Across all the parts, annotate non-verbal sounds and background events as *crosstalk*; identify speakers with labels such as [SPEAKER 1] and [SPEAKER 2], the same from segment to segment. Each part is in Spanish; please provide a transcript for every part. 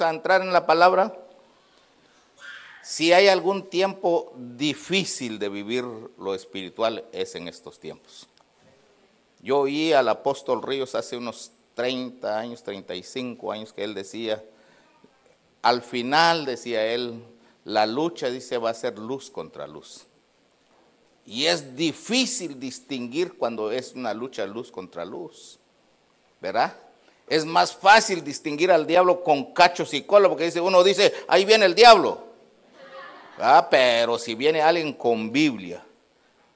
[SPEAKER 1] A entrar en la palabra. Si hay algún tiempo difícil de vivir lo espiritual, es en estos tiempos. Yo oí al apóstol Ríos hace unos 30 años, 35 años, que él decía, al final, decía él, la lucha, dice, va a ser luz contra luz. Y es difícil distinguir cuando es una lucha luz contra luz, ¿verdad? Es más fácil distinguir al diablo con cachos y cola, porque dice, uno dice, ahí viene el diablo. Ah, pero si viene alguien con Biblia,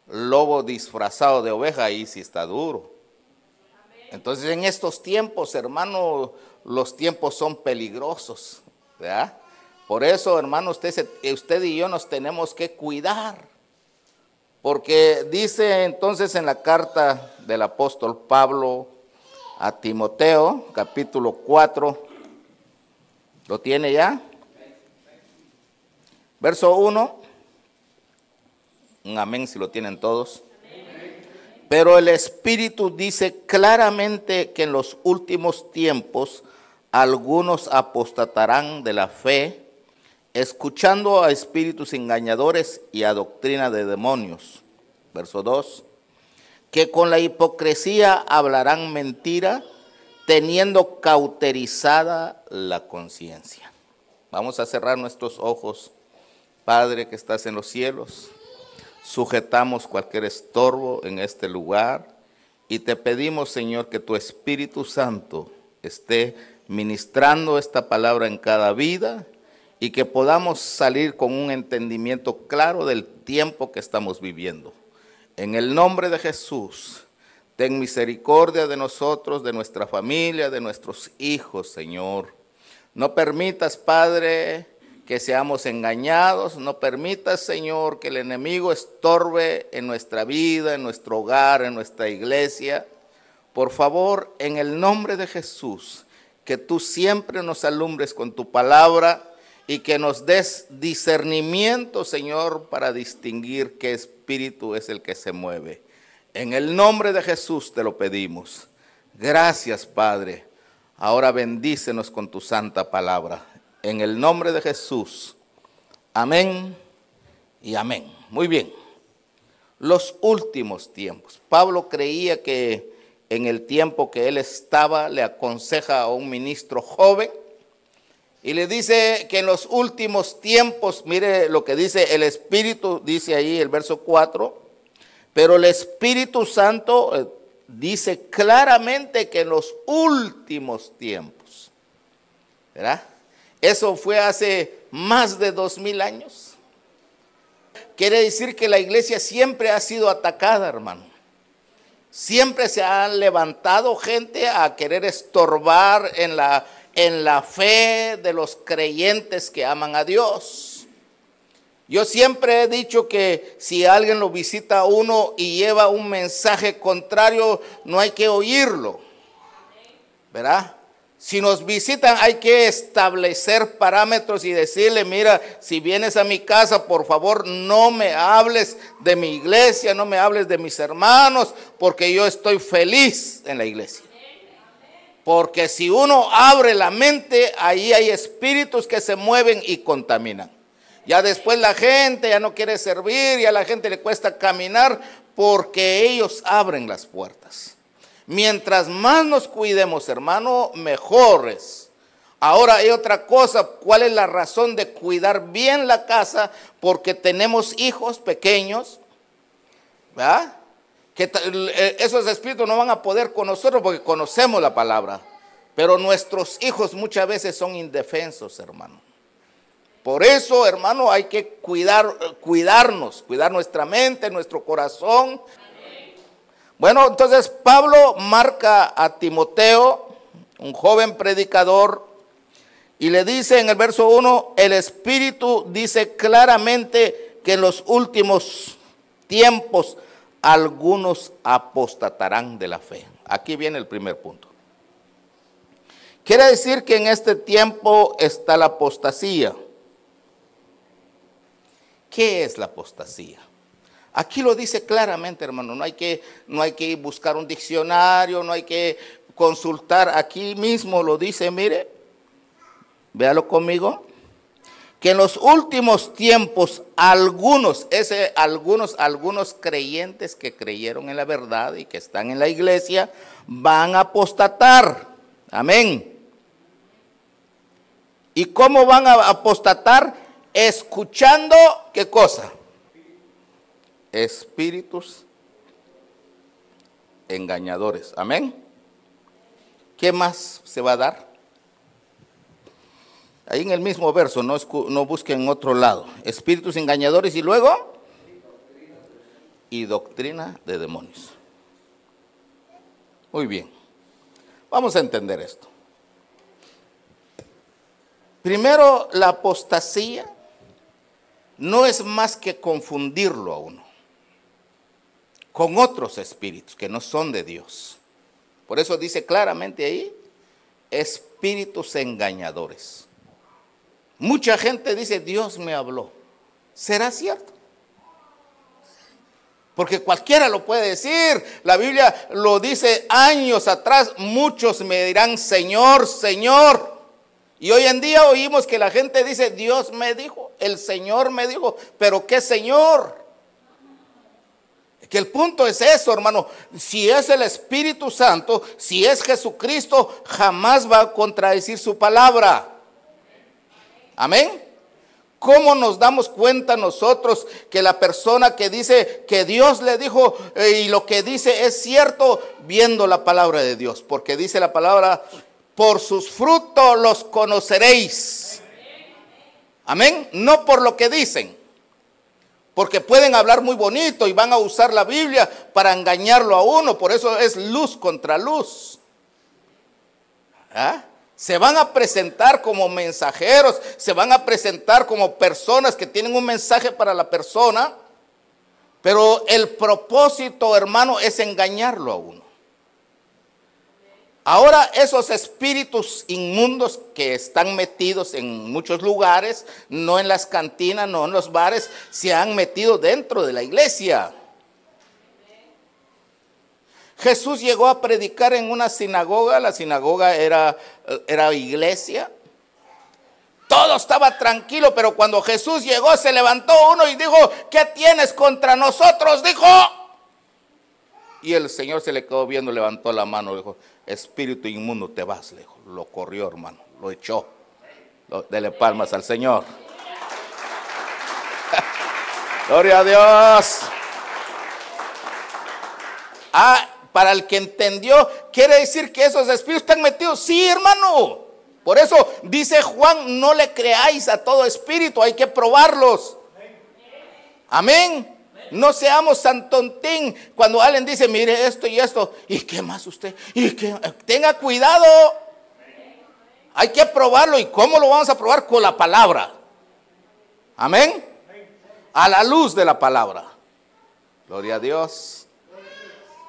[SPEAKER 1] lobo disfrazado de oveja, ahí sí está duro. Entonces en estos tiempos, hermano, los tiempos son peligrosos. Por eso, hermano, usted, usted y yo nos tenemos que cuidar. Porque dice entonces en la carta del apóstol Pablo, a Timoteo, capítulo 4. ¿Lo tiene ya? Verso 1. Un amén si lo tienen todos. Pero el Espíritu dice claramente que en los últimos tiempos algunos apostatarán de la fe, escuchando a espíritus engañadores y a doctrina de demonios. Verso 2 que con la hipocresía hablarán mentira, teniendo cauterizada la conciencia. Vamos a cerrar nuestros ojos, Padre que estás en los cielos. Sujetamos cualquier estorbo en este lugar y te pedimos, Señor, que tu Espíritu Santo esté ministrando esta palabra en cada vida y que podamos salir con un entendimiento claro del tiempo que estamos viviendo. En el nombre de Jesús, ten misericordia de nosotros, de nuestra familia, de nuestros hijos, Señor. No permitas, Padre, que seamos engañados. No permitas, Señor, que el enemigo estorbe en nuestra vida, en nuestro hogar, en nuestra iglesia. Por favor, en el nombre de Jesús, que tú siempre nos alumbres con tu palabra y que nos des discernimiento, Señor, para distinguir qué espíritu es el que se mueve. En el nombre de Jesús te lo pedimos. Gracias, Padre. Ahora bendícenos con tu santa palabra. En el nombre de Jesús. Amén y amén. Muy bien. Los últimos tiempos. Pablo creía que en el tiempo que él estaba le aconseja a un ministro joven y le dice que en los últimos tiempos, mire lo que dice el Espíritu, dice ahí el verso 4, pero el Espíritu Santo eh, dice claramente que en los últimos tiempos, ¿verdad? Eso fue hace más de dos mil años. Quiere decir que la iglesia siempre ha sido atacada, hermano. Siempre se han levantado gente a querer estorbar en la en la fe de los creyentes que aman a Dios. Yo siempre he dicho que si alguien lo visita a uno y lleva un mensaje contrario, no hay que oírlo. ¿Verdad? Si nos visitan hay que establecer parámetros y decirle, mira, si vienes a mi casa, por favor, no me hables de mi iglesia, no me hables de mis hermanos, porque yo estoy feliz en la iglesia. Porque si uno abre la mente, ahí hay espíritus que se mueven y contaminan. Ya después la gente ya no quiere servir, ya a la gente le cuesta caminar porque ellos abren las puertas. Mientras más nos cuidemos, hermano, mejores. Ahora hay otra cosa, ¿cuál es la razón de cuidar bien la casa? Porque tenemos hijos pequeños, ¿verdad? Que eh, esos espíritus no van a poder con nosotros porque conocemos la palabra. Pero nuestros hijos muchas veces son indefensos, hermano. Por eso, hermano, hay que cuidar, cuidarnos, cuidar nuestra mente, nuestro corazón. Bueno, entonces Pablo marca a Timoteo, un joven predicador, Y le dice en el verso 1, el Espíritu dice claramente que en los últimos tiempos algunos apostatarán de la fe. Aquí viene el primer punto. Quiere decir que en este tiempo está la apostasía. ¿Qué es la apostasía? Aquí lo dice claramente, hermano. No hay que, no hay que buscar un diccionario, no hay que consultar. Aquí mismo lo dice, mire, véalo conmigo. Que en los últimos tiempos algunos, ese, algunos, algunos creyentes que creyeron en la verdad y que están en la iglesia, van a apostatar. Amén. ¿Y cómo van a apostatar? Escuchando, ¿qué cosa? Espíritus engañadores. Amén. ¿Qué más se va a dar? Ahí en el mismo verso, no, no busquen en otro lado. Espíritus engañadores y luego y doctrina de demonios. Muy bien. Vamos a entender esto. Primero, la apostasía no es más que confundirlo a uno con otros espíritus que no son de Dios. Por eso dice claramente ahí, espíritus engañadores. Mucha gente dice, Dios me habló. ¿Será cierto? Porque cualquiera lo puede decir. La Biblia lo dice años atrás. Muchos me dirán, Señor, Señor. Y hoy en día oímos que la gente dice, Dios me dijo, el Señor me dijo, pero ¿qué Señor? Que el punto es eso, hermano. Si es el Espíritu Santo, si es Jesucristo, jamás va a contradecir su palabra. Amén. ¿Cómo nos damos cuenta nosotros que la persona que dice que Dios le dijo eh, y lo que dice es cierto viendo la palabra de Dios? Porque dice la palabra, por sus frutos los conoceréis. Amén. No por lo que dicen. Porque pueden hablar muy bonito y van a usar la Biblia para engañarlo a uno. Por eso es luz contra luz. ¿Ah? Se van a presentar como mensajeros, se van a presentar como personas que tienen un mensaje para la persona. Pero el propósito, hermano, es engañarlo a uno. Ahora esos espíritus inmundos que están metidos en muchos lugares, no en las cantinas, no en los bares, se han metido dentro de la iglesia. Jesús llegó a predicar en una sinagoga, la sinagoga era, era iglesia. Todo estaba tranquilo, pero cuando Jesús llegó se levantó uno y dijo, ¿qué tienes contra nosotros? Dijo. Y el Señor se le quedó viendo, levantó la mano, dijo, espíritu inmundo, te vas, lejos. Lo corrió, hermano, lo echó. dele palmas al Señor. *laughs* Gloria a Dios. Ah, para el que entendió, quiere decir que esos espíritus están metidos. Sí, hermano. Por eso dice Juan, no le creáis a todo espíritu, hay que probarlos. Amén. No seamos santontín cuando alguien dice, mire esto y esto. ¿Y qué más usted? ¿Y qué? Tenga cuidado. Hay que probarlo. ¿Y cómo lo vamos a probar? Con la palabra. Amén. A la luz de la palabra. Gloria a Dios.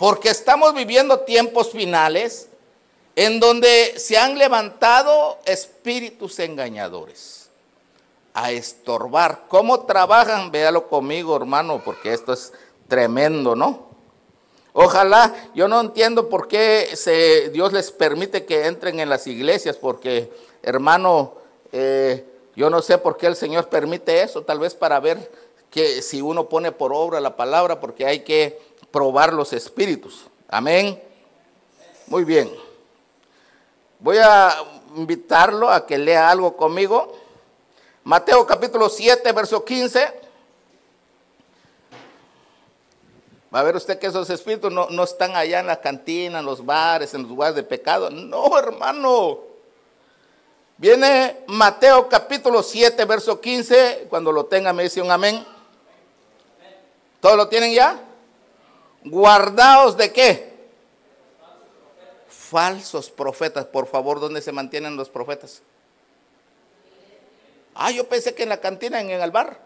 [SPEAKER 1] Porque estamos viviendo tiempos finales en donde se han levantado espíritus engañadores a estorbar. ¿Cómo trabajan? Véalo conmigo, hermano, porque esto es tremendo, ¿no? Ojalá, yo no entiendo por qué Dios les permite que entren en las iglesias, porque, hermano, eh, yo no sé por qué el Señor permite eso, tal vez para ver que si uno pone por obra la palabra, porque hay que probar los espíritus. Amén. Muy bien. Voy a invitarlo a que lea algo conmigo. Mateo capítulo 7, verso 15. Va a ver usted que esos espíritus no, no, están allá en la cantina, en los bares, en los lugares de pecado. No, hermano. Viene Mateo capítulo 7, verso 15. Cuando lo tenga me dice un amén. ¿Todos lo tienen ya? Guardaos de qué? Falsos profetas. Por favor, ¿dónde se mantienen los profetas? Ah, yo pensé que en la cantina, en el bar.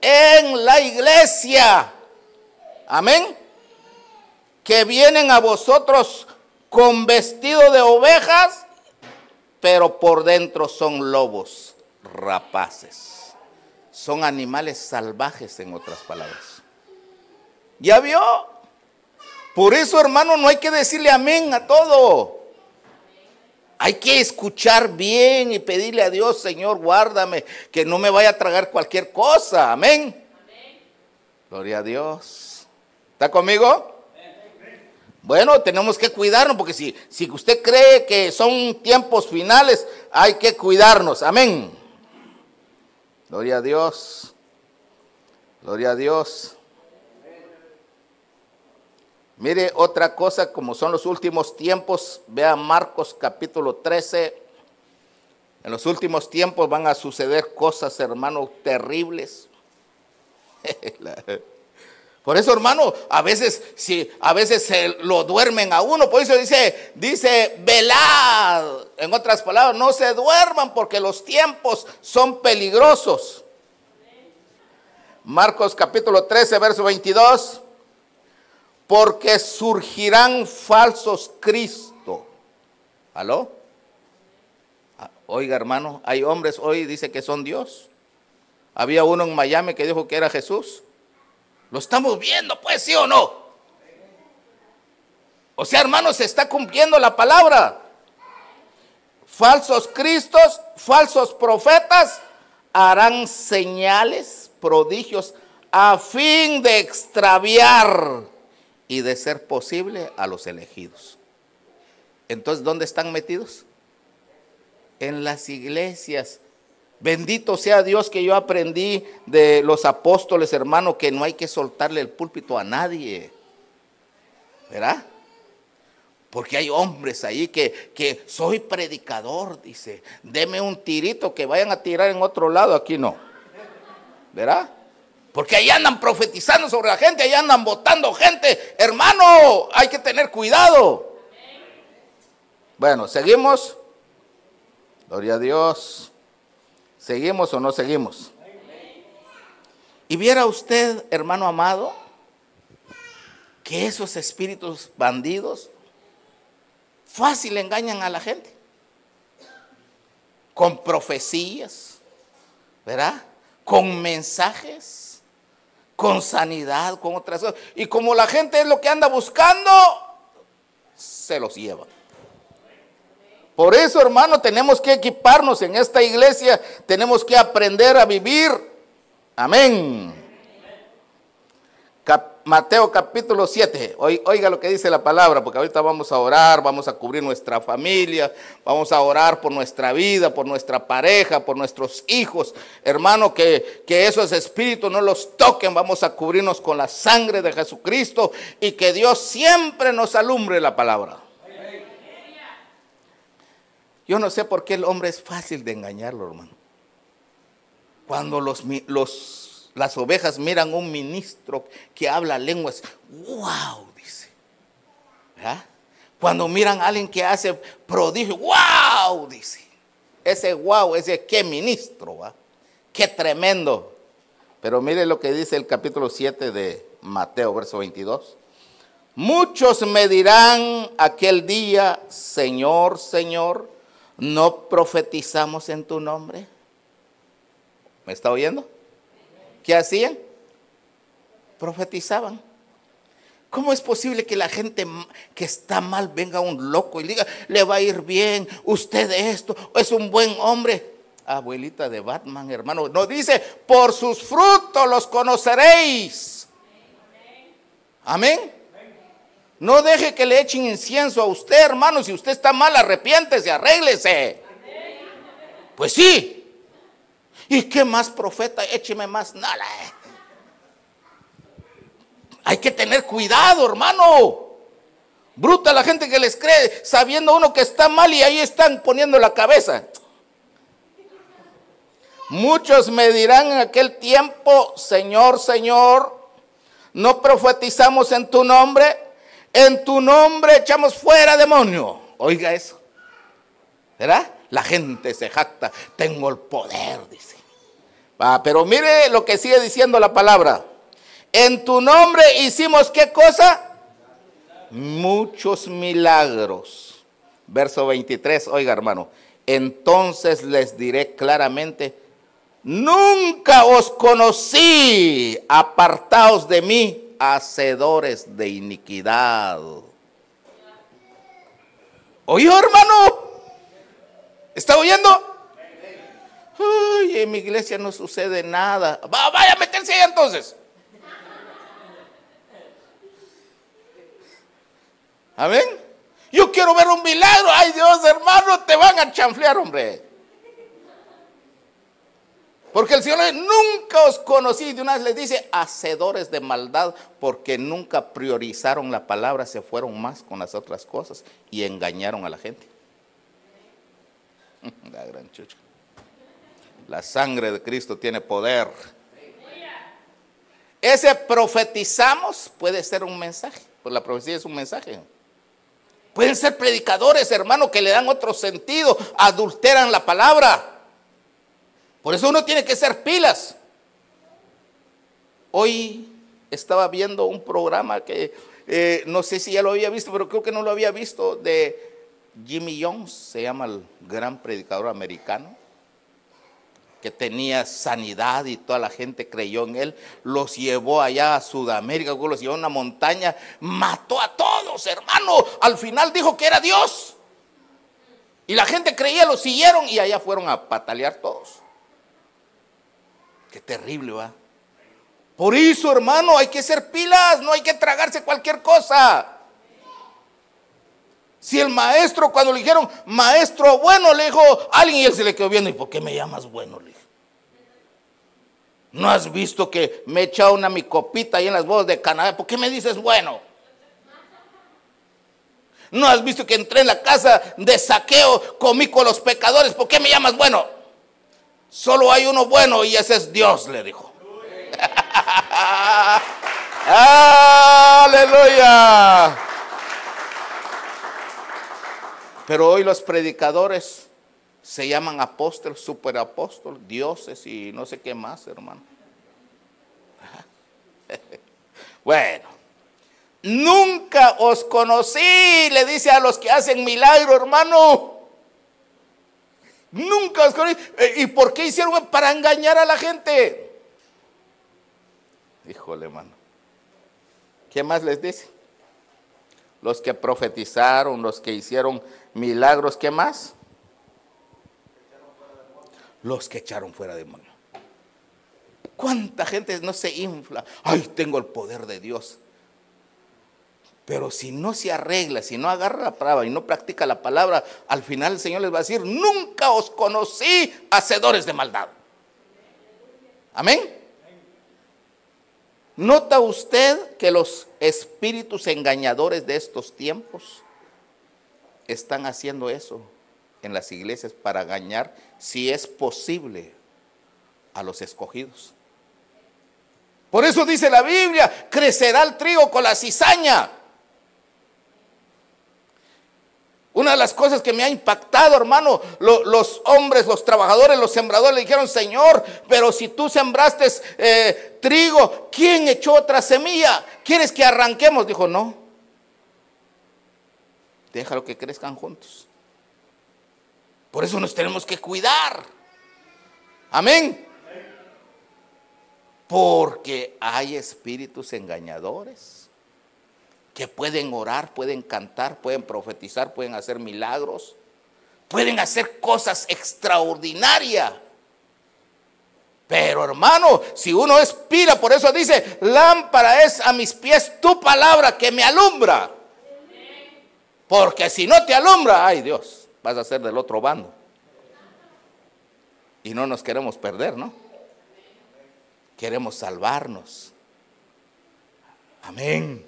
[SPEAKER 1] En la iglesia. Amén. Que vienen a vosotros con vestido de ovejas, pero por dentro son lobos rapaces. Son animales salvajes, en otras palabras. ¿Ya vio? Por eso, hermano, no hay que decirle amén a todo. Hay que escuchar bien y pedirle a Dios, Señor, guárdame, que no me vaya a tragar cualquier cosa. Amén. Gloria a Dios. ¿Está conmigo? Bueno, tenemos que cuidarnos porque si, si usted cree que son tiempos finales, hay que cuidarnos. Amén. Gloria a Dios. Gloria a Dios. Mire otra cosa, como son los últimos tiempos, vea Marcos capítulo 13. En los últimos tiempos van a suceder cosas, hermanos, terribles. *laughs* Por eso, hermano, a veces, si a veces se lo duermen a uno, por eso dice, dice, velad. En otras palabras, no se duerman porque los tiempos son peligrosos. Marcos capítulo 13, verso 22 porque surgirán falsos Cristo. ¿Aló? Ah, oiga, hermano, hay hombres hoy dice que son Dios. Había uno en Miami que dijo que era Jesús. Lo estamos viendo, pues, sí o no. O sea, hermano, se está cumpliendo la palabra. Falsos Cristos, falsos profetas harán señales, prodigios, a fin de extraviar y de ser posible a los elegidos. Entonces, ¿dónde están metidos? En las iglesias. Bendito sea Dios que yo aprendí de los apóstoles, hermano, que no hay que soltarle el púlpito a nadie. ¿Verdad? Porque hay hombres ahí que, que soy predicador, dice, deme un tirito que vayan a tirar en otro lado, aquí no. ¿Verdad? Porque ahí andan profetizando sobre la gente, ahí andan votando gente. Hermano, hay que tener cuidado. Bueno, seguimos. Gloria a Dios. ¿Seguimos o no seguimos? Y viera usted, hermano amado, que esos espíritus bandidos fácil engañan a la gente. Con profecías, ¿verdad? Con mensajes con sanidad, con otras cosas. Y como la gente es lo que anda buscando, se los lleva. Por eso, hermano, tenemos que equiparnos en esta iglesia, tenemos que aprender a vivir. Amén. Mateo capítulo 7. Oiga lo que dice la palabra, porque ahorita vamos a orar, vamos a cubrir nuestra familia, vamos a orar por nuestra vida, por nuestra pareja, por nuestros hijos. Hermano, que, que esos espíritus no los toquen, vamos a cubrirnos con la sangre de Jesucristo y que Dios siempre nos alumbre la palabra. Yo no sé por qué el hombre es fácil de engañarlo, hermano. Cuando los, los las ovejas miran un ministro que habla lenguas. ¡Wow! Dice. Cuando miran a alguien que hace prodigio. ¡Wow! Dice. Ese wow, ese qué ministro. ¿va? Qué tremendo. Pero mire lo que dice el capítulo 7 de Mateo, verso 22. Muchos me dirán aquel día, Señor, Señor, ¿no profetizamos en tu nombre? ¿Me está oyendo? ¿Qué hacían? Profetizaban. ¿Cómo es posible que la gente que está mal venga un loco y diga, le va a ir bien, usted esto, es un buen hombre? Abuelita de Batman, hermano, nos dice, por sus frutos los conoceréis. Amén. No deje que le echen incienso a usted, hermano. Si usted está mal, arrepiéntese, arréglese. Pues sí, ¿Y qué más profeta? Écheme más nada. Hay que tener cuidado, hermano. Bruta la gente que les cree, sabiendo uno que está mal y ahí están poniendo la cabeza. Muchos me dirán en aquel tiempo, Señor, Señor, no profetizamos en tu nombre, en tu nombre echamos fuera demonio. Oiga eso. ¿Verdad? La gente se jacta, tengo el poder, dice. pero mire lo que sigue diciendo la palabra. En tu nombre hicimos qué cosa? Muchos milagros. Verso 23, oiga hermano, entonces les diré claramente, nunca os conocí, apartaos de mí, hacedores de iniquidad. ¿Oyó hermano? ¿Está oyendo? Ay, en mi iglesia no sucede nada. vaya a meterse ahí entonces. Amén. Yo quiero ver un milagro. Ay Dios, hermano, te van a chanflear, hombre. Porque el Señor nunca os conocí. De una vez les dice, hacedores de maldad, porque nunca priorizaron la palabra, se fueron más con las otras cosas y engañaron a la gente. *laughs* La gran chucha. La sangre de Cristo tiene poder. Ese profetizamos puede ser un mensaje, pues la profecía es un mensaje. Pueden ser predicadores, hermano, que le dan otro sentido, adulteran la palabra. Por eso uno tiene que ser pilas. Hoy estaba viendo un programa que eh, no sé si ya lo había visto, pero creo que no lo había visto, de Jimmy Jones, se llama el gran predicador americano que tenía sanidad y toda la gente creyó en él, los llevó allá a Sudamérica, los llevó a una montaña, mató a todos, hermano. Al final dijo que era Dios. Y la gente creía, lo siguieron y allá fueron a patalear todos. Qué terrible, va. Por eso, hermano, hay que ser pilas, no hay que tragarse cualquier cosa. Si el maestro, cuando le dijeron, maestro bueno, le dijo alguien y él se le quedó viendo, ¿y por qué me llamas bueno? Le ¿No has visto que me he echado una mi copita ahí en las bodas de Canadá? ¿Por qué me dices bueno? ¿No has visto que entré en la casa de saqueo, comí con los pecadores? ¿Por qué me llamas bueno? Solo hay uno bueno y ese es Dios, le dijo. *laughs* Aleluya. Pero hoy los predicadores se llaman apóstoles, superapóstoles, dioses y no sé qué más, hermano. *laughs* bueno, nunca os conocí, le dice a los que hacen milagro, hermano. Nunca os conocí. Eh, ¿Y por qué hicieron? Para engañar a la gente. Híjole, hermano. ¿Qué más les dice? Los que profetizaron, los que hicieron milagros, ¿qué más? los que echaron fuera demonio. ¿Cuánta gente no se infla? Ay, tengo el poder de Dios. Pero si no se arregla, si no agarra la palabra y no practica la palabra, al final el Señor les va a decir, nunca os conocí hacedores de maldad. Amén. ¿Nota usted que los espíritus engañadores de estos tiempos están haciendo eso? en las iglesias para engañar, si es posible, a los escogidos. Por eso dice la Biblia, crecerá el trigo con la cizaña. Una de las cosas que me ha impactado, hermano, los hombres, los trabajadores, los sembradores le dijeron, Señor, pero si tú sembraste eh, trigo, ¿quién echó otra semilla? ¿Quieres que arranquemos? Dijo, no. Déjalo que crezcan juntos. Por eso nos tenemos que cuidar. Amén. Porque hay espíritus engañadores que pueden orar, pueden cantar, pueden profetizar, pueden hacer milagros, pueden hacer cosas extraordinarias. Pero hermano, si uno es pira, por eso dice, lámpara es a mis pies tu palabra que me alumbra. Porque si no te alumbra, ay Dios vas a ser del otro bando. Y no nos queremos perder, ¿no? Queremos salvarnos. Amén.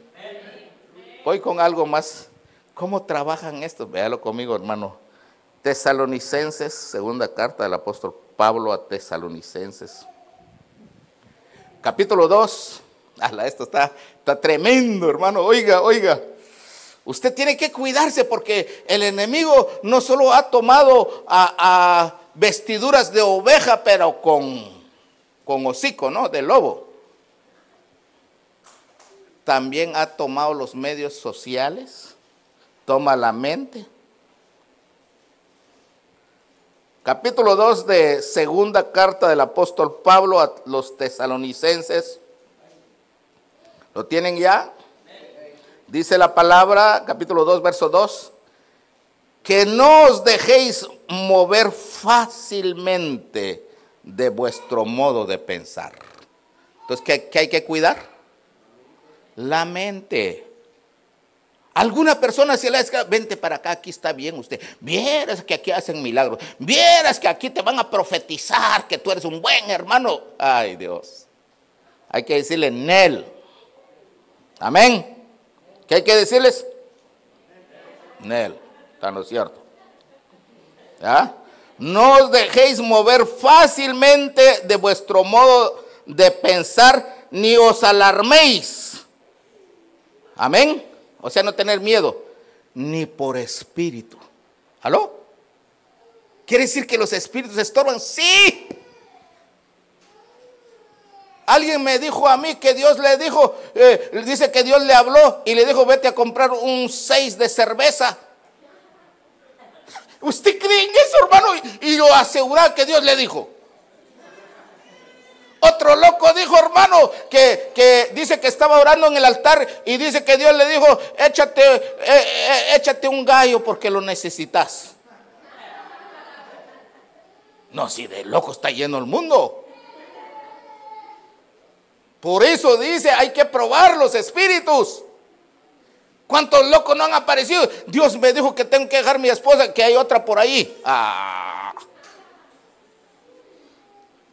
[SPEAKER 1] Voy con algo más. ¿Cómo trabajan estos? Véalo conmigo, hermano. Tesalonicenses, segunda carta del apóstol Pablo a Tesalonicenses. Capítulo 2. Esto está, está tremendo, hermano. Oiga, oiga. Usted tiene que cuidarse porque el enemigo no solo ha tomado a, vestiduras de oveja, pero con, con hocico, ¿no? De lobo. También ha tomado los medios sociales, toma la mente. Capítulo 2 de segunda carta del apóstol Pablo a los tesalonicenses. ¿Lo tienen ya? Dice la palabra, capítulo 2, verso 2, que no os dejéis mover fácilmente de vuestro modo de pensar. Entonces, ¿qué, hay que cuidar? La mente. Alguna persona se le dice, vente para acá, aquí está bien usted. Vieras que aquí hacen milagros. Vieras que aquí te van a profetizar que tú eres un buen hermano. Ay Dios. Hay que decirle, Nel. Amén. ¿Qué hay que decirles? Nel, está no cierto. ¿Ya? No os dejéis mover fácilmente de vuestro modo de pensar, ni os alarméis. Amén. O sea, no tener miedo, ni por espíritu. ¿Aló? ¿Quiere decir que los espíritus estorban? Sí. Alguien me dijo a mí que Dios le dijo, eh, dice que Dios le habló y le dijo, vete a comprar un seis de cerveza. ¿Usted cree en eso, hermano? Y, lo asegura que Dios le dijo. Otro loco dijo, hermano, que, que, dice que estaba orando en el altar y dice que Dios le dijo, échate, eh, eh, échate un gallo porque lo necesitas. No, si de loco está lleno el mundo. Por eso dice, hay que probar los espíritus. ¿Cuántos locos no han aparecido? Dios me dijo que tengo que dejar mi esposa, que hay otra por ahí. Ah.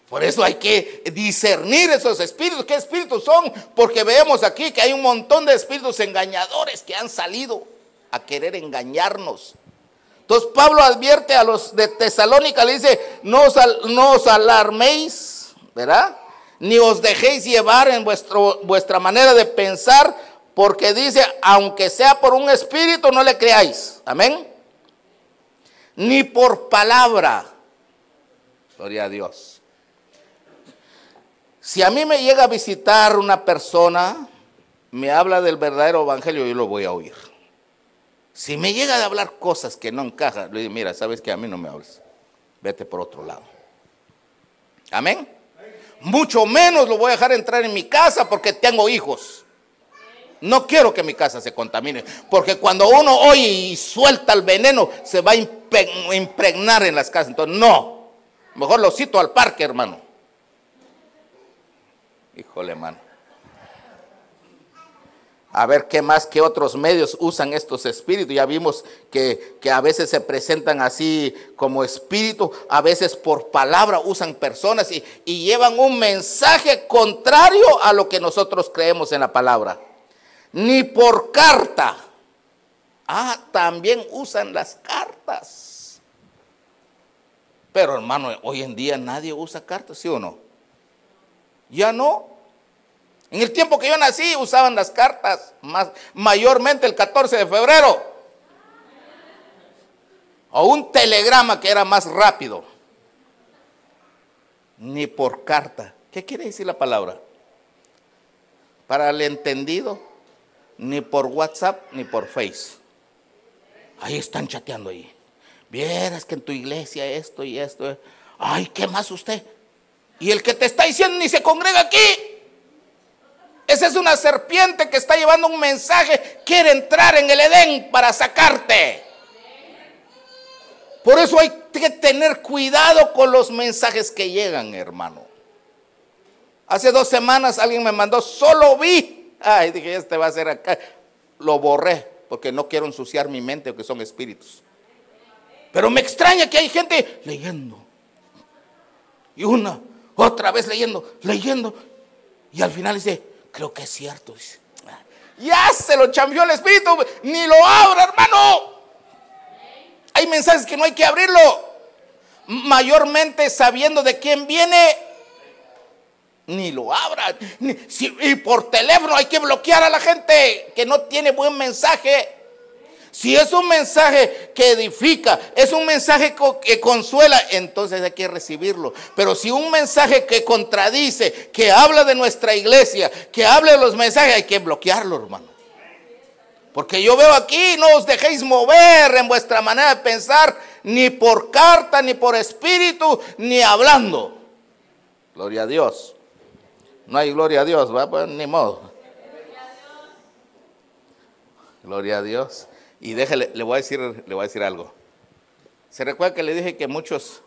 [SPEAKER 1] Por eso hay que discernir esos espíritus. ¿Qué espíritus son? Porque vemos aquí que hay un montón de espíritus engañadores que han salido a querer engañarnos. Entonces Pablo advierte a los de Tesalónica, le dice, no no os alarméis, ¿verdad? Ni os dejéis llevar en vuestro, vuestra manera de pensar, porque dice, aunque sea por un espíritu, no le creáis. Amén. Ni por palabra. Gloria a Dios. Si a mí me llega a visitar una persona, me habla del verdadero evangelio, yo lo voy a oír. Si me llega a hablar cosas que no encajan, le digo, mira, sabes que a mí no me hables. Vete por otro lado. Amén mucho menos lo voy a dejar entrar en mi casa porque tengo hijos. No quiero que mi casa se contamine, porque cuando uno oye y suelta el veneno, se va a impregnar en las casas. Entonces, no, mejor lo cito al parque, hermano. Híjole, hermano a ver qué más que otros medios usan estos espíritus. Ya vimos que, a veces se presentan así como espíritu, a veces por palabra usan personas y, y llevan un mensaje contrario a lo que nosotros creemos en la palabra. Ni por carta. Ah, también usan las cartas. Pero hermano, hoy en día nadie usa cartas, ¿sí o no? Ya no. En el tiempo que yo nací usaban las cartas, más, mayormente el 14 de febrero. O un telegrama que era más rápido. Ni por carta. ¿Qué quiere decir la palabra? Para el entendido, ni por WhatsApp ni por Face. Ahí están chateando ahí. Vieras que en tu iglesia esto y esto. Ay, ¿qué más usted? Y el que te está diciendo ni se congrega aquí. Esa es una serpiente que está llevando un mensaje, quiere entrar en el Edén para sacarte. Por eso hay que tener cuidado con los mensajes que llegan, hermano. Hace dos semanas alguien me mandó, solo vi. Ay, dije, este va a ser acá. Lo borré porque no quiero ensuciar mi mente, porque son espíritus. Pero me extraña que hay gente leyendo. Y una, otra vez leyendo, leyendo. Y al final dice, Creo que es cierto. Ya se lo chambió el Espíritu, ni lo abra, hermano. Hay mensajes que no hay que abrirlo. Mayormente sabiendo de quién viene, ni lo abra. y por teléfono hay que bloquear a la gente que no tiene buen mensaje. Si es un mensaje que edifica, es un mensaje que consuela, entonces hay que recibirlo. Pero si un mensaje que contradice, que habla de nuestra iglesia, que habla de los mensajes, hay que bloquearlo, hermano. Porque yo veo aquí, no os dejéis mover en vuestra manera de pensar, ni por carta, ni por espíritu, ni hablando. Gloria a Dios. No hay gloria a Dios, ¿va? Pues ni modo. Gloria a Dios. Y déjele, le voy a decir, le voy a decir algo. Se recuerda que le dije que muchos,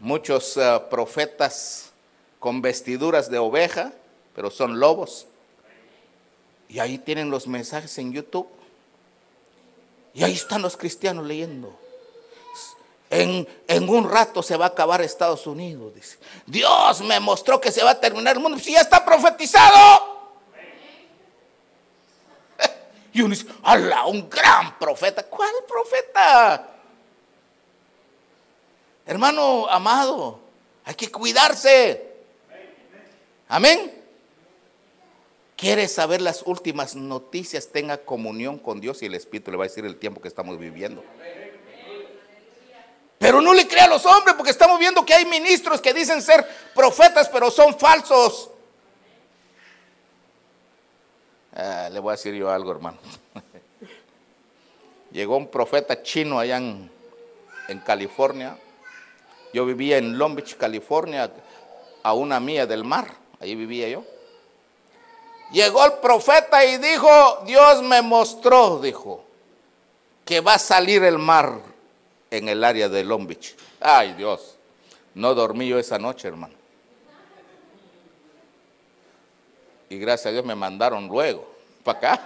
[SPEAKER 1] muchos eh, profetas con vestiduras de oveja, pero son lobos. Y ahí tienen los mensajes en YouTube. Y ahí están los cristianos leyendo. En, en, un rato se va a acabar Estados Unidos, dice. Dios me mostró que se va a terminar el mundo. Si ya está profetizado. Y uno dice, ¡Hala! Un gran profeta. ¿Cuál profeta? Hermano amado, hay que cuidarse. Amén. ¿Quiere saber las últimas noticias? Tenga comunión con Dios y el Espíritu le va a decir el tiempo que estamos viviendo. Pero no le crea a los hombres porque estamos viendo que hay ministros que dicen ser profetas pero son falsos. Ah, le voy a decir yo algo, hermano. *laughs* Llegó un profeta chino allá en, California. Yo vivía en Long Beach, California, a una mía del mar. Allí vivía yo. Llegó el profeta y dijo, Dios me mostró, dijo, que va a salir el mar en el área de Long Beach. Ay Dios, no dormí yo esa noche, hermano. Y gracias a Dios me mandaron luego para acá.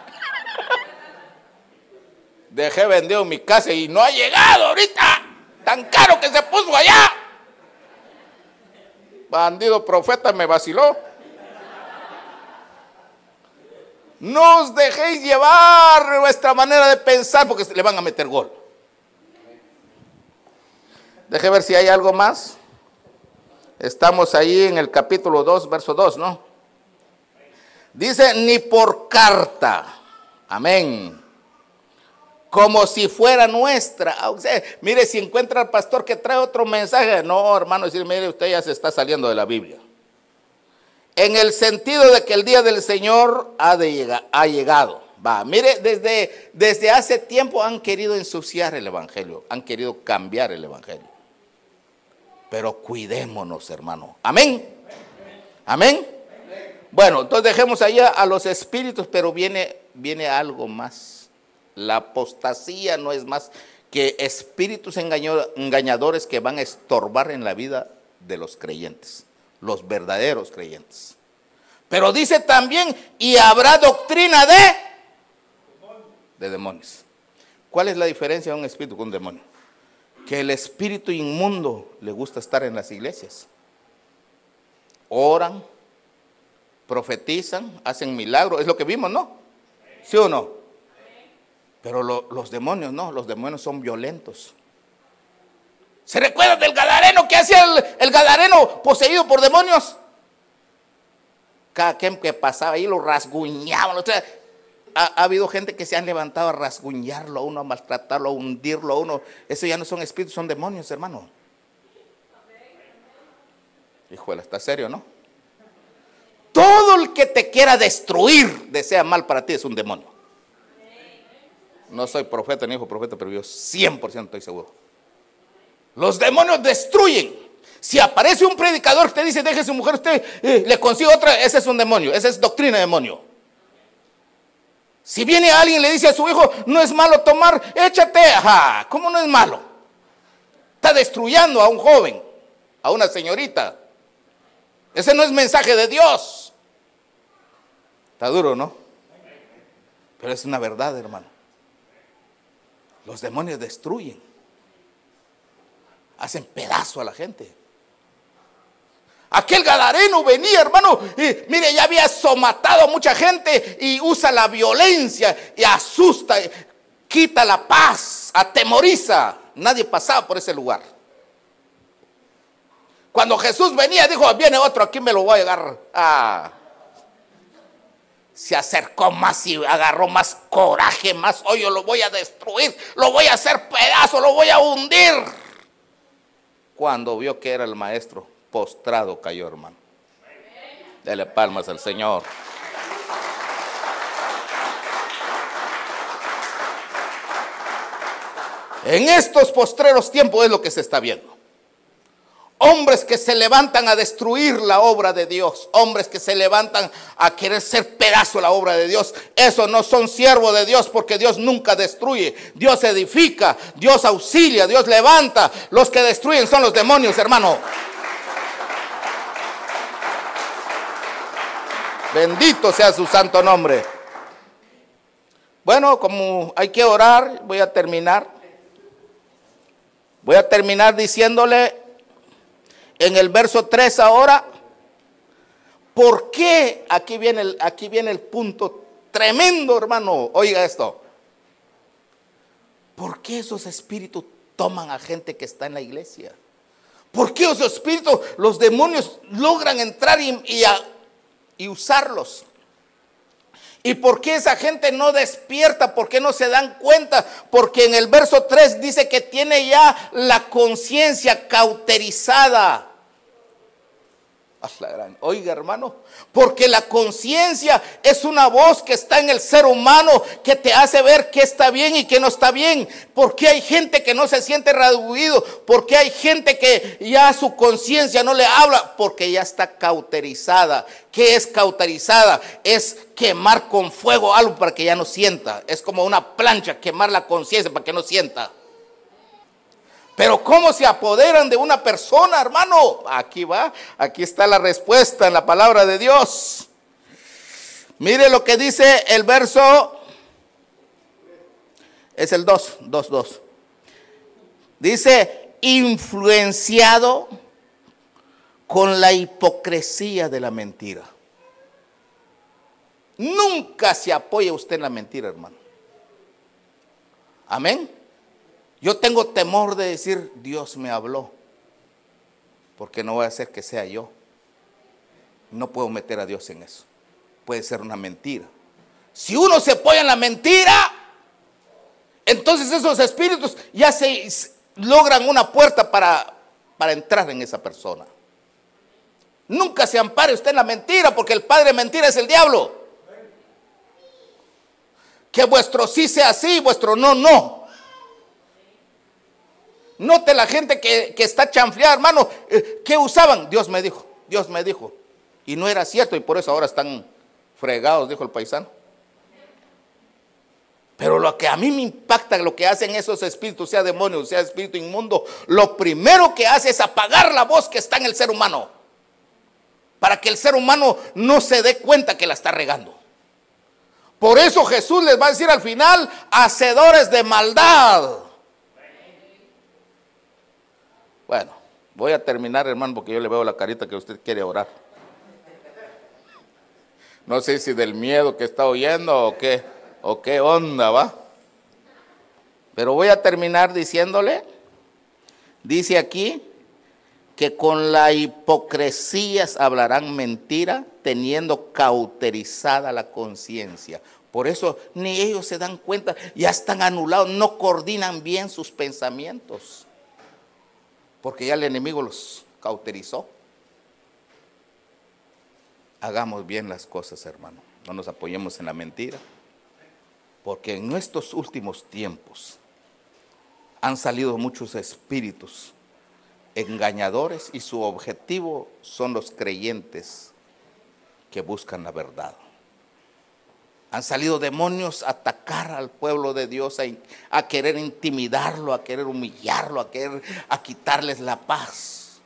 [SPEAKER 1] Dejé vendido mi casa y no ha llegado ahorita. Tan caro que se puso allá. Bandido profeta me vaciló. No os dejéis llevar vuestra manera de pensar porque le van a meter gol. Deje ver si hay algo más. Estamos ahí en el capítulo 2, verso 2, ¿no? Dice, ni por carta. Amén. Como si fuera nuestra. Ah, mire, si encuentra al pastor que trae otro mensaje, no, hermano, decir, mire, usted ya se está saliendo de la Biblia. En el sentido de que el día del Señor ha, llegado. Va, mire, desde, desde hace tiempo han querido ensuciar el Evangelio, han querido cambiar el Evangelio. Pero cuidémonos, hermano. Amén. Amén. Bueno, entonces dejemos allá a los espíritus, pero viene, viene algo más. La apostasía no es más que espíritus engañadores que van a estorbar en la vida de los creyentes, los verdaderos creyentes. Pero dice también, y habrá doctrina de, de demonios. ¿Cuál es la diferencia de un espíritu con un demonio? Que el espíritu inmundo le gusta estar en las iglesias. Oran, profetizan, hacen milagros, es lo que vimos, ¿no? ¿Sí o no? Pero los demonios no, los demonios son violentos. ¿Se recuerda del Gadareno? ¿Qué hacía el, el poseído por demonios? Cada quien que pasaba ahí lo rasguñaban. ha, ha, habido gente que se han levantado a rasguñarlo a uno, a maltratarlo, a hundirlo a uno. Eso ya no son espíritus, son demonios, hermano. Híjole, está serio, ¿no? Todo el que te quiera destruir, desea mal para ti, es un demonio. No soy profeta ni hijo profeta, pero yo 100% estoy seguro. Los demonios destruyen. Si aparece un predicador que te dice, deje a su mujer, usted eh, le consigue otra, ese es un demonio, esa es doctrina de demonio. Si viene alguien y le dice a su hijo, no es malo tomar, échate, ajá, ¿cómo no es malo? Está destruyendo a un joven, a una señorita. Ese no es mensaje de Dios. Está duro, ¿no? Pero es una verdad, hermano. Los demonios destruyen. Hacen pedazo a la gente. Aquel gadareno venía, hermano, y mire, ya había somatado a mucha gente y usa la violencia y asusta, quita la paz, atemoriza. Nadie pasaba por ese lugar. Cuando Jesús venía, dijo, viene otro, aquí me lo voy a agarrar. Ah. Se acercó más y agarró más coraje, más hoy yo lo voy a destruir, lo voy a hacer pedazo, lo voy a hundir. Cuando vio que era el maestro, postrado cayó, hermano. Dele palmas al Señor. En estos postreros tiempos es lo que se está viendo. Hombres que se levantan a destruir la obra de Dios. Hombres que se levantan a querer ser pedazo la obra de Dios. Esos no son siervos de Dios porque Dios nunca destruye. Dios edifica, Dios auxilia, Dios levanta. Los que destruyen son los demonios, hermano. Bendito sea su santo nombre. Bueno, como hay que orar, voy a terminar. Voy a terminar diciéndole en el verso 3 ahora, ¿por qué? Aquí viene el, aquí viene el punto tremendo, hermano. Oiga esto. ¿Por qué esos espíritus toman a gente que está en la iglesia? ¿Por qué esos espíritus, los demonios logran entrar y, y usarlos? ¿Y por qué esa gente no despierta? ¿Por qué no se dan cuenta? Porque en el verso 3 dice que tiene ya la conciencia cauterizada. Oiga, hermano, porque la conciencia es una voz que está en el ser humano que te hace ver qué está bien y qué no está bien. Porque hay gente que no se siente reduido, porque hay gente que ya su conciencia no le habla, porque ya está cauterizada. ¿Qué es cauterizada? Es quemar con fuego algo para que ya no sienta. Es como una plancha, quemar la conciencia para que no sienta. Pero ¿cómo se apoderan de una persona, hermano? Aquí va, aquí está la respuesta en la palabra de Dios. Mire lo que dice el verso, es el 2, 2, 2. Dice, influenciado con la hipocresía de la mentira. Nunca se apoya usted en la mentira, hermano. Amén. Yo tengo temor de decir, Dios me habló, porque no voy a hacer que sea yo. No puedo meter a Dios en eso. Puede ser una mentira. Si uno se apoya en la mentira, entonces esos espíritus ya se logran una puerta para, para entrar en esa persona. Nunca se ampare usted en la mentira, porque el padre de mentira es el diablo. Que vuestro sí sea sí, vuestro no, no. Note la gente que, está chanfleada, hermano. Eh, ¿Qué usaban? Dios me dijo, Dios me dijo. Y no era cierto y por eso ahora están fregados, dijo el paisano. Pero lo que a mí me impacta, lo que hacen esos espíritus, sea demonio, sea espíritu inmundo, lo primero que hace es apagar la voz que está en el ser humano. Para que el ser humano no se dé cuenta que la está regando. Por eso Jesús les va a decir al final, hacedores de maldad. Bueno, voy a terminar, hermano, porque yo le veo la carita que usted quiere orar. No sé si del miedo que está oyendo o qué, o qué onda va. Pero voy a terminar diciéndole, dice aquí, que con la hipocresía hablarán mentira, teniendo cauterizada la conciencia. Por eso ni ellos se dan cuenta, ya están anulados, no coordinan bien sus pensamientos porque ya el enemigo los cauterizó. Hagamos bien las cosas, hermano. No nos apoyemos en la mentira. Porque en nuestros últimos tiempos han salido muchos espíritus engañadores y su objetivo son los creyentes que buscan la verdad. Han salido demonios a atacar al pueblo de Dios, a, querer intimidarlo, a querer humillarlo, a querer a quitarles la paz.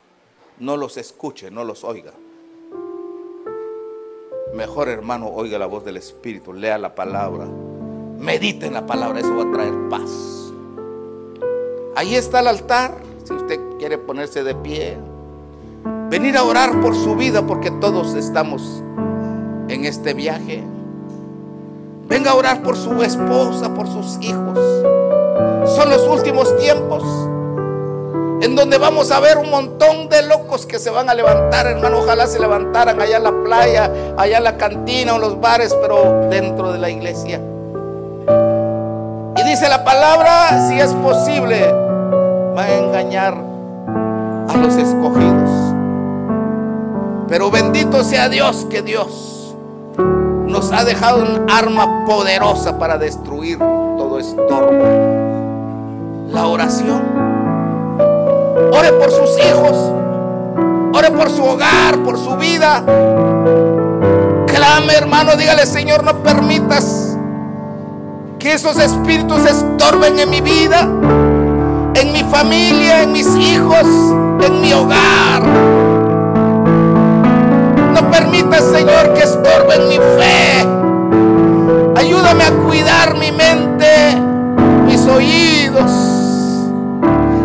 [SPEAKER 1] No los escuche, no los oiga. Mejor hermano, oiga la voz del Espíritu, lea la palabra, medite en la palabra, eso va a traer paz. Ahí está el altar, si usted quiere ponerse de pie, venir a orar por su vida porque todos estamos en este viaje. Venga a orar por su esposa, por sus hijos. Son los últimos tiempos en donde vamos a ver un montón de locos que se van a levantar, hermano. Ojalá se levantaran allá en la playa, allá en la cantina o los bares, pero dentro de la iglesia. Y dice la palabra, si es posible, va a engañar a los escogidos. Pero bendito sea Dios que Dios nos ha dejado un arma poderosa para destruir todo estorbo. La oración. Ore por sus hijos. Ore por su hogar, por su vida. Clame, hermano, dígale, Señor, no permitas que esos espíritus estorben en mi vida, en mi familia, en mis hijos, en mi hogar. Señor, que estorben mi fe. Ayúdame a cuidar mi mente, mis oídos.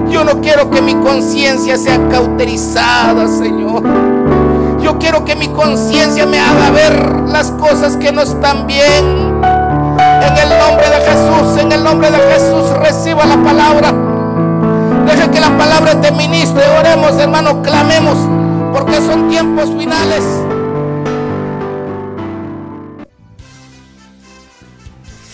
[SPEAKER 1] Yo no quiero que mi conciencia sea cauterizada, Señor. Yo quiero que mi conciencia me haga ver las cosas que no están bien. En el nombre de Jesús, en el nombre de Jesús, reciba la palabra. Deja que la palabra te ministre. Oremos, hermano, clamemos, porque son tiempos finales.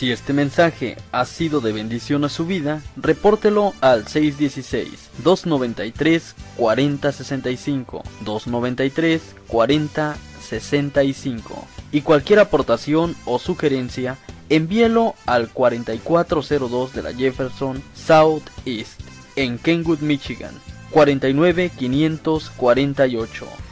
[SPEAKER 2] Si este mensaje ha sido de bendición a su vida, repórtelo al 616-293-4065, 293-4065. Y cualquier aportación o sugerencia, envíelo al 4402 de la Jefferson South East, en Kenwood, Michigan, 49548.